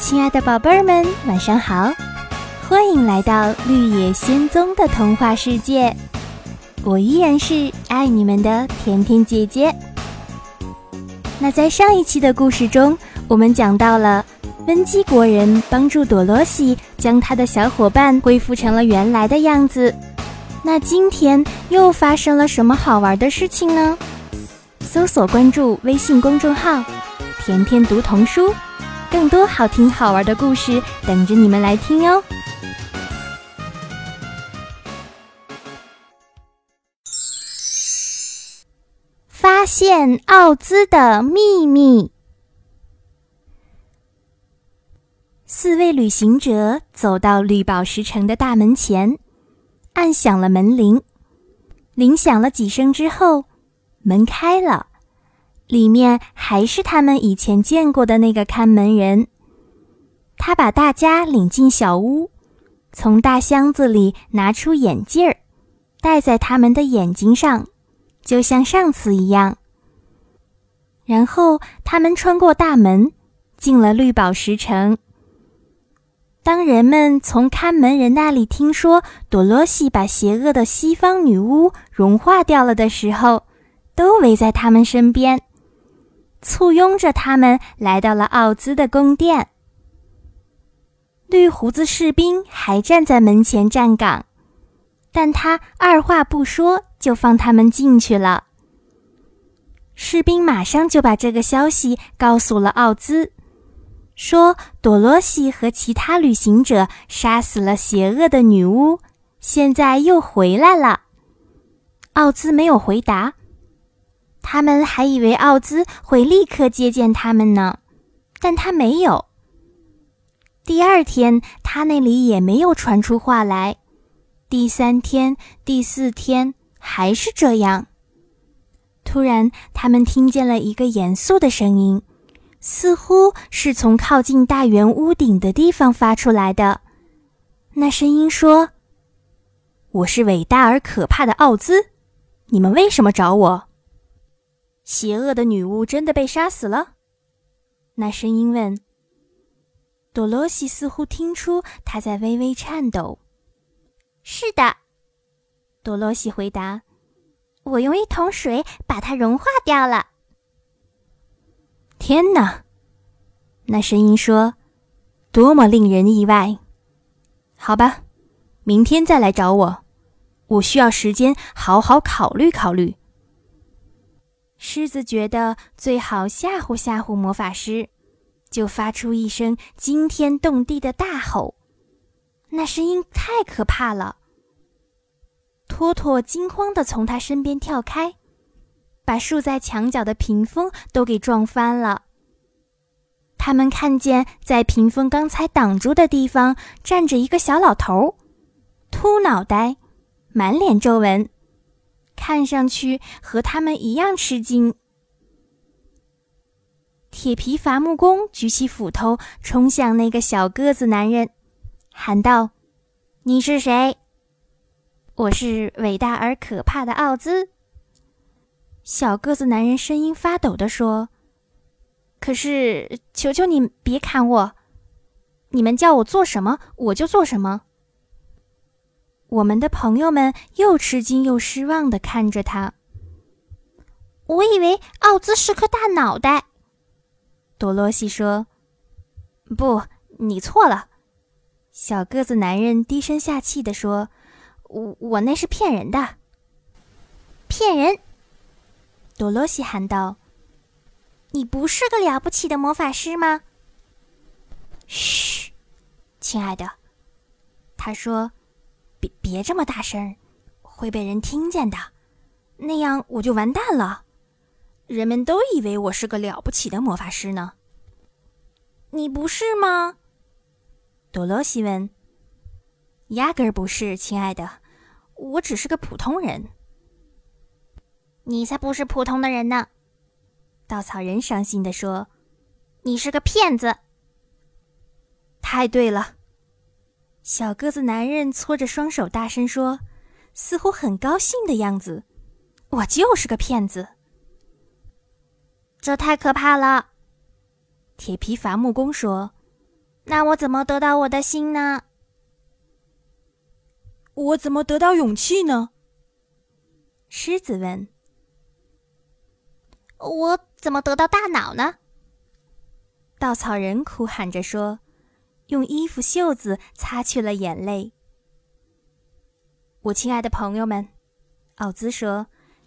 亲爱的宝贝儿们，晚上好！欢迎来到绿野仙踪的童话世界，我依然是爱你们的甜甜姐姐。那在上一期的故事中，我们讲到了温基国人帮助朵罗西将他的小伙伴恢复成了原来的样子。那今天又发生了什么好玩的事情呢？搜索关注微信公众号“甜甜读童书”。更多好听好玩的故事等着你们来听哦！发现奥兹的秘密。四位旅行者走到绿宝石城的大门前，按响了门铃。铃响了几声之后，门开了。里面还是他们以前见过的那个看门人。他把大家领进小屋，从大箱子里拿出眼镜儿，戴在他们的眼睛上，就像上次一样。然后他们穿过大门，进了绿宝石城。当人们从看门人那里听说多罗西把邪恶的西方女巫融化掉了的时候，都围在他们身边。簇拥着他们来到了奥兹的宫殿。绿胡子士兵还站在门前站岗，但他二话不说就放他们进去了。士兵马上就把这个消息告诉了奥兹，说朵罗西和其他旅行者杀死了邪恶的女巫，现在又回来了。奥兹没有回答。他们还以为奥兹会立刻接见他们呢，但他没有。第二天，他那里也没有传出话来。第三天、第四天还是这样。突然，他们听见了一个严肃的声音，似乎是从靠近大圆屋顶的地方发出来的。那声音说：“我是伟大而可怕的奥兹，你们为什么找我？”邪恶的女巫真的被杀死了？那声音问。多罗西似乎听出她在微微颤抖。是的，多罗西回答。我用一桶水把它融化掉了。天哪！那声音说：“多么令人意外！”好吧，明天再来找我，我需要时间好好考虑考虑。狮子觉得最好吓唬吓唬魔法师，就发出一声惊天动地的大吼。那声音太可怕了。托托惊慌地从他身边跳开，把竖在墙角的屏风都给撞翻了。他们看见在屏风刚才挡住的地方站着一个小老头，秃脑袋，满脸皱纹。看上去和他们一样吃惊。铁皮伐木工举起斧头，冲向那个小个子男人，喊道：“你是谁？”“我是伟大而可怕的奥兹。”小个子男人声音发抖地说：“可是，求求你别砍我！你们叫我做什么，我就做什么。”我们的朋友们又吃惊又失望的看着他。我以为奥兹是颗大脑袋。多罗西说：“不，你错了。”小个子男人低声下气的说：“我我那是骗人的。”骗人！多罗西喊道：“你不是个了不起的魔法师吗？”嘘，亲爱的，他说。别别这么大声，会被人听见的，那样我就完蛋了。人们都以为我是个了不起的魔法师呢。你不是吗？多罗西问。压根儿不是，亲爱的，我只是个普通人。你才不是普通的人呢！稻草人伤心的说：“你是个骗子。”太对了。小个子男人搓着双手，大声说，似乎很高兴的样子：“我就是个骗子。”这太可怕了。铁皮伐木工说：“那我怎么得到我的心呢？我怎么得到勇气呢？狮子问。我怎么得到大脑呢？稻草人哭喊着说，用衣服袖子擦去了眼泪。我亲爱的朋友们，奥兹说，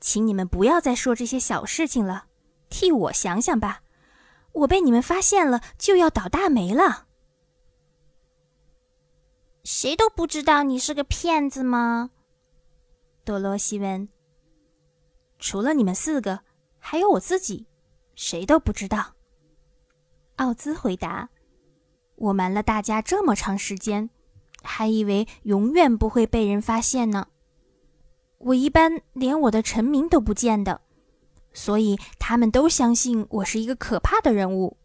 请你们不要再说这些小事情了，替我想想吧。我被你们发现了，就要倒大霉了。谁都不知道你是个骗子吗？多罗西问。除了你们四个，还有我自己，谁都不知道。奥兹回答：“我瞒了大家这么长时间，还以为永远不会被人发现呢。我一般连我的臣民都不见的，所以他们都相信我是一个可怕的人物。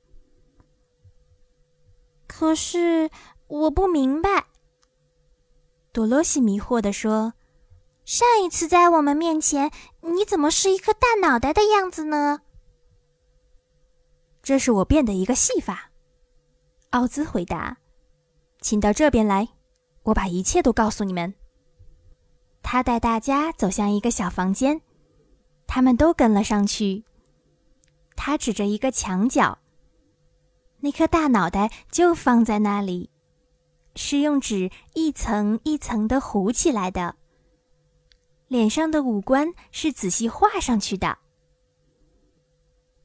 可是我不明白。”多罗西迷惑地说：“上一次在我们面前，你怎么是一颗大脑袋的样子呢？”这是我变的一个戏法。”奥兹回答。“请到这边来，我把一切都告诉你们。”他带大家走向一个小房间，他们都跟了上去。他指着一个墙角，那颗大脑袋就放在那里。是用纸一层一层的糊起来的。脸上的五官是仔细画上去的。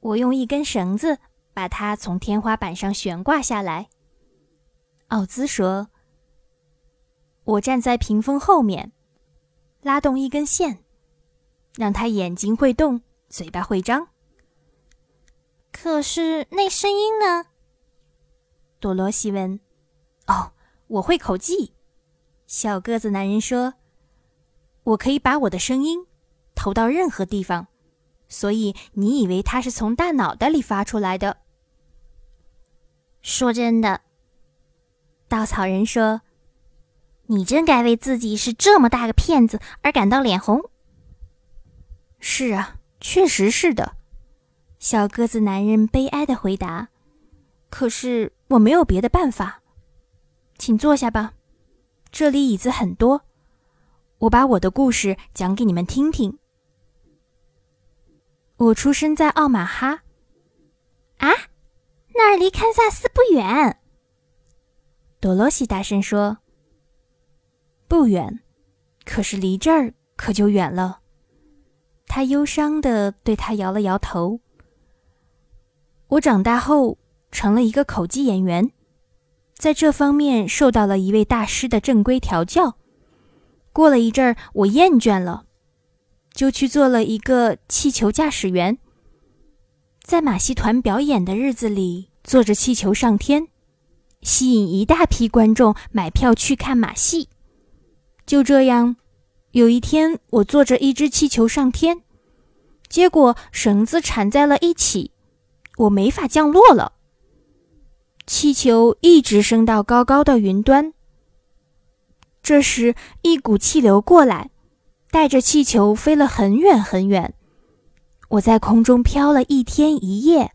我用一根绳子把它从天花板上悬挂下来。奥兹说：“我站在屏风后面，拉动一根线，让他眼睛会动，嘴巴会张。可是那声音呢？”多罗西问。“哦。”我会口技，小个子男人说：“我可以把我的声音投到任何地方，所以你以为它是从大脑袋里发出来的？”说真的，稻草人说：“你真该为自己是这么大个骗子而感到脸红。”是啊，确实是的，小个子男人悲哀的回答：“可是我没有别的办法。”请坐下吧，这里椅子很多。我把我的故事讲给你们听听。我出生在奥马哈。离堪萨斯不远。多罗西大声说：“不远，可是离这儿可就远了。”他忧伤的对他摇了摇头。我长大后成了一个口技演员。在这方面受到了一位大师的正规调教。过了一阵儿，我厌倦了，就去做了一个气球驾驶员。在马戏团表演的日子里，坐着气球上天，吸引一大批观众买票去看马戏。就这样，有一天我坐着一只气球上天，结果绳子缠在了一起，我没法降落了。气球一直升到高高的云端。这时，一股气流过来，带着气球飞了很远很远。我在空中飘了一天一夜。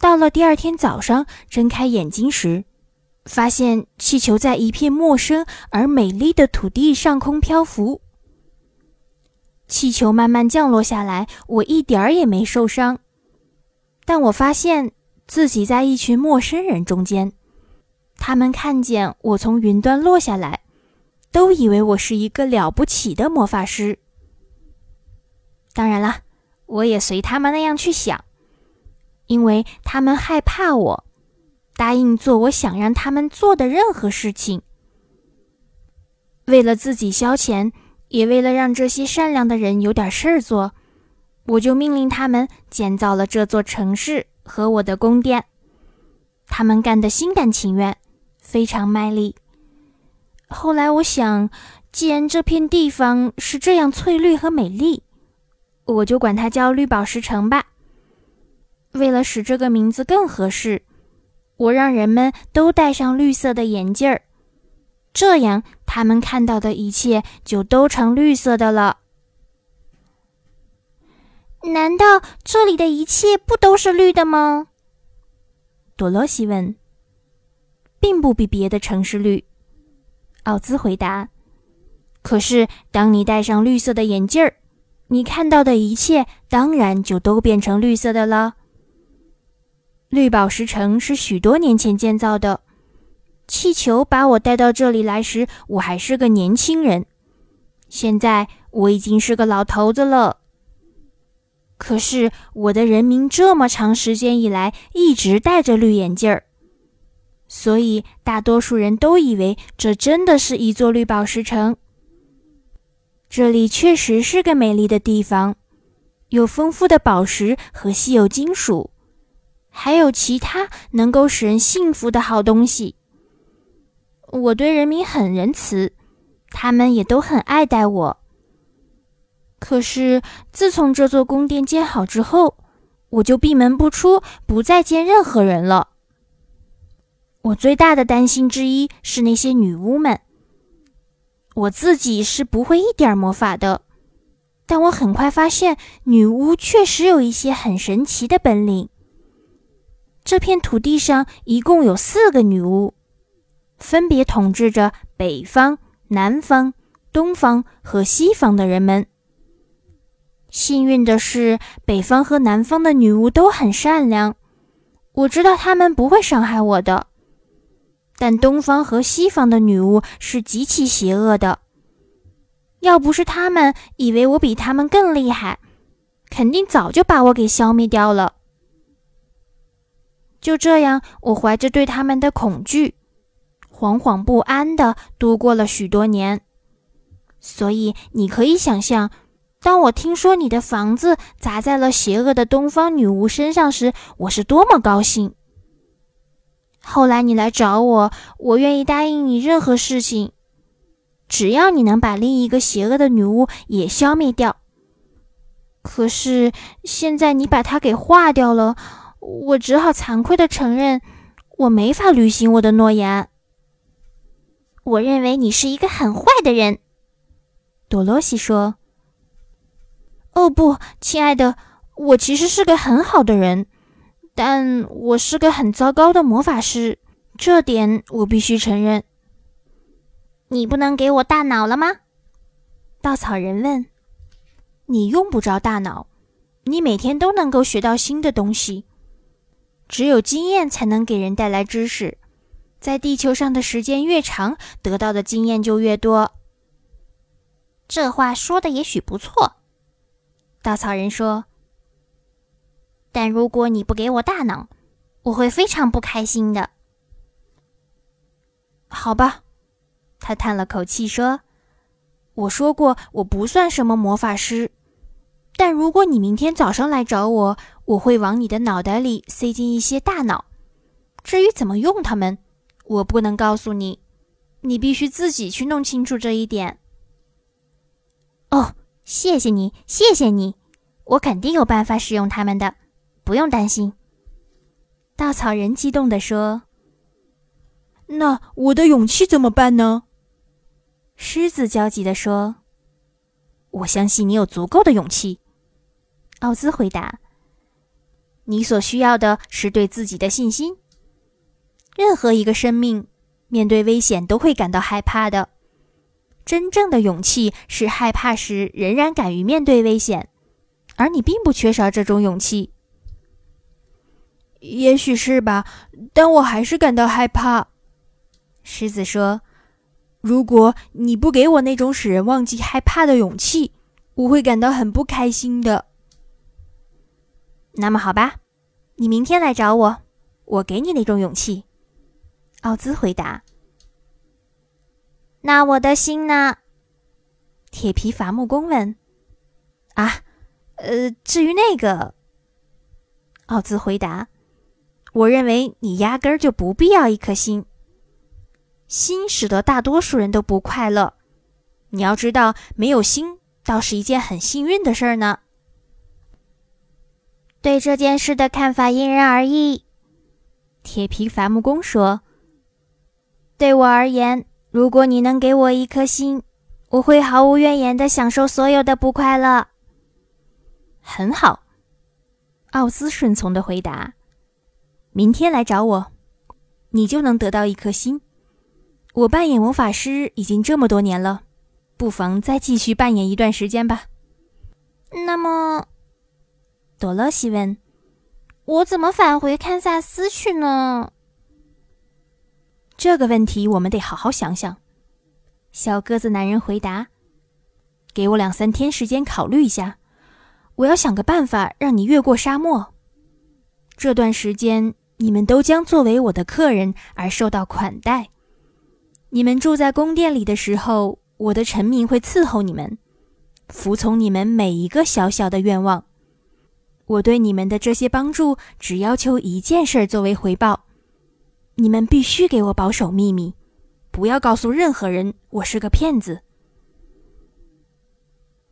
到了第二天早上，睁开眼睛时，发现气球在一片陌生而美丽的土地上空漂浮。气球慢慢降落下来，我一点儿也没受伤，但我发现。自己在一群陌生人中间，他们看见我从云端落下来，都以为我是一个了不起的魔法师。当然了，我也随他们那样去想，因为他们害怕我，答应做我想让他们做的任何事情。为了自己消遣，也为了让这些善良的人有点事儿做，我就命令他们建造了这座城市。和我的宫殿，他们干得心甘情愿，非常卖力。后来我想，既然这片地方是这样翠绿和美丽，我就管它叫绿宝石城吧。为了使这个名字更合适，我让人们都戴上绿色的眼镜儿，这样他们看到的一切就都成绿色的了。难道这里的一切不都是绿的吗？多罗西问。并不比别的城市绿。奥兹回答：“可是，当你戴上绿色的眼镜儿，你看到的一切当然就都变成绿色的了。绿宝石城是许多年前建造的，气球把我带到这里来时，我还是个年轻人。现在我已经是个老头子了。可是，我的人民这么长时间以来一直戴着绿眼镜儿。”所以，大多数人都以为这真的是一座绿宝石城。这里确实是个美丽的地方，有丰富的宝石和稀有金属，还有其他能够使人幸福的好东西。我对人民很仁慈，他们也都很爱戴我。可是，自从这座宫殿建好之后，我就闭门不出，不再见任何人了。我最大的担心之一是那些女巫们。我自己是不会一点魔法的，但我很快发现女巫确实有一些很神奇的本领。这片土地上一共有四个女巫，分别统治着北方、南方、东方和西方的人们。幸运的是，北方和南方的女巫都很善良，我知道她们不会伤害我的。但东方和西方的女巫是极其邪恶的。要不是他们以为我比他们更厉害，肯定早就把我给消灭掉了。就这样，我怀着对他们的恐惧，惶惶不安地度过了许多年。所以，你可以想象，当我听说你的房子砸在了邪恶的东方女巫身上时，我是多么高兴。后来你来找我，我愿意答应你任何事情，只要你能把另一个邪恶的女巫也消灭掉。可是现在你把它给化掉了，我只好惭愧的承认，我没法履行我的诺言。我认为你是一个很坏的人，多罗西说。哦不，亲爱的，我其实是个很好的人。但我是个很糟糕的魔法师，这点我必须承认。你不能给我大脑了吗？稻草人问。你用不着大脑，你每天都能够学到新的东西。只有经验才能给人带来知识，在地球上的时间越长，得到的经验就越多。这话说的也许不错，稻草人说。但如果你不给我大脑，我会非常不开心的。好吧，他叹了口气说：“我说过我不算什么魔法师，但如果你明天早上来找我，我会往你的脑袋里塞进一些大脑。至于怎么用它们，我不能告诉你，你必须自己去弄清楚这一点。”哦，谢谢你，谢谢你，我肯定有办法使用它们的。不用担心，稻草人激动地说：“那我的勇气怎么办呢？”狮子焦急地说：“我相信你有足够的勇气。”奥兹回答：“你所需要的是对自己的信心。任何一个生命面对危险都会感到害怕的。真正的勇气是害怕时仍然敢于面对危险，而你并不缺少这种勇气。”也许是吧，但我还是感到害怕。狮子说：“如果你不给我那种使人忘记害怕的勇气，我会感到很不开心的。”那么好吧，你明天来找我，我给你那种勇气。”奥兹回答。“那我的心呢？”铁皮伐木工问。“啊，呃，至于那个。”奥兹回答。我认为你压根儿就不必要一颗心。心使得大多数人都不快乐。你要知道，没有心倒是一件很幸运的事儿呢。对这件事的看法因人而异。铁皮伐木工说：“对我而言，如果你能给我一颗心，我会毫无怨言的享受所有的不快乐。”很好，奥斯顺从的回答。明天来找我，你就能得到一颗心。我扮演魔法师已经这么多年了，不妨再继续扮演一段时间吧。那么，多洛西问：“我怎么返回堪萨斯去呢？”这个问题我们得好好想想。小个子男人回答：“给我两三天时间考虑一下，我要想个办法让你越过沙漠。这段时间，你们都将作为我的客人而受到款待。你们住在宫殿里的时候，我的臣民会伺候你们。”服从你们每一个小小的愿望，我对你们的这些帮助只要求一件事作为回报：你们必须给我保守秘密，不要告诉任何人我是个骗子。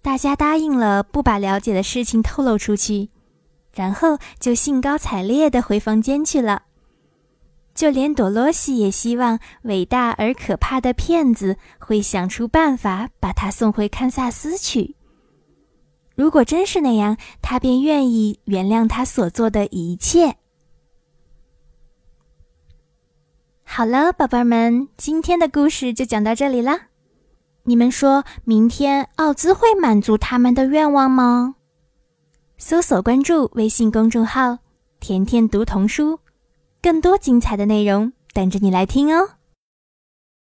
大家答应了，不把了解的事情透露出去，然后就兴高采烈的回房间去了。就连朵洛西也希望伟大而可怕的骗子会想出办法把他送回堪萨斯去。如果真是那样，他便愿意原谅他所做的一切。好了，宝贝们，今天的故事就讲到这里啦。你们说明天奥兹会满足他们的愿望吗？搜索关注微信公众号“甜甜读童书”。更多精彩的内容等着你来听哦！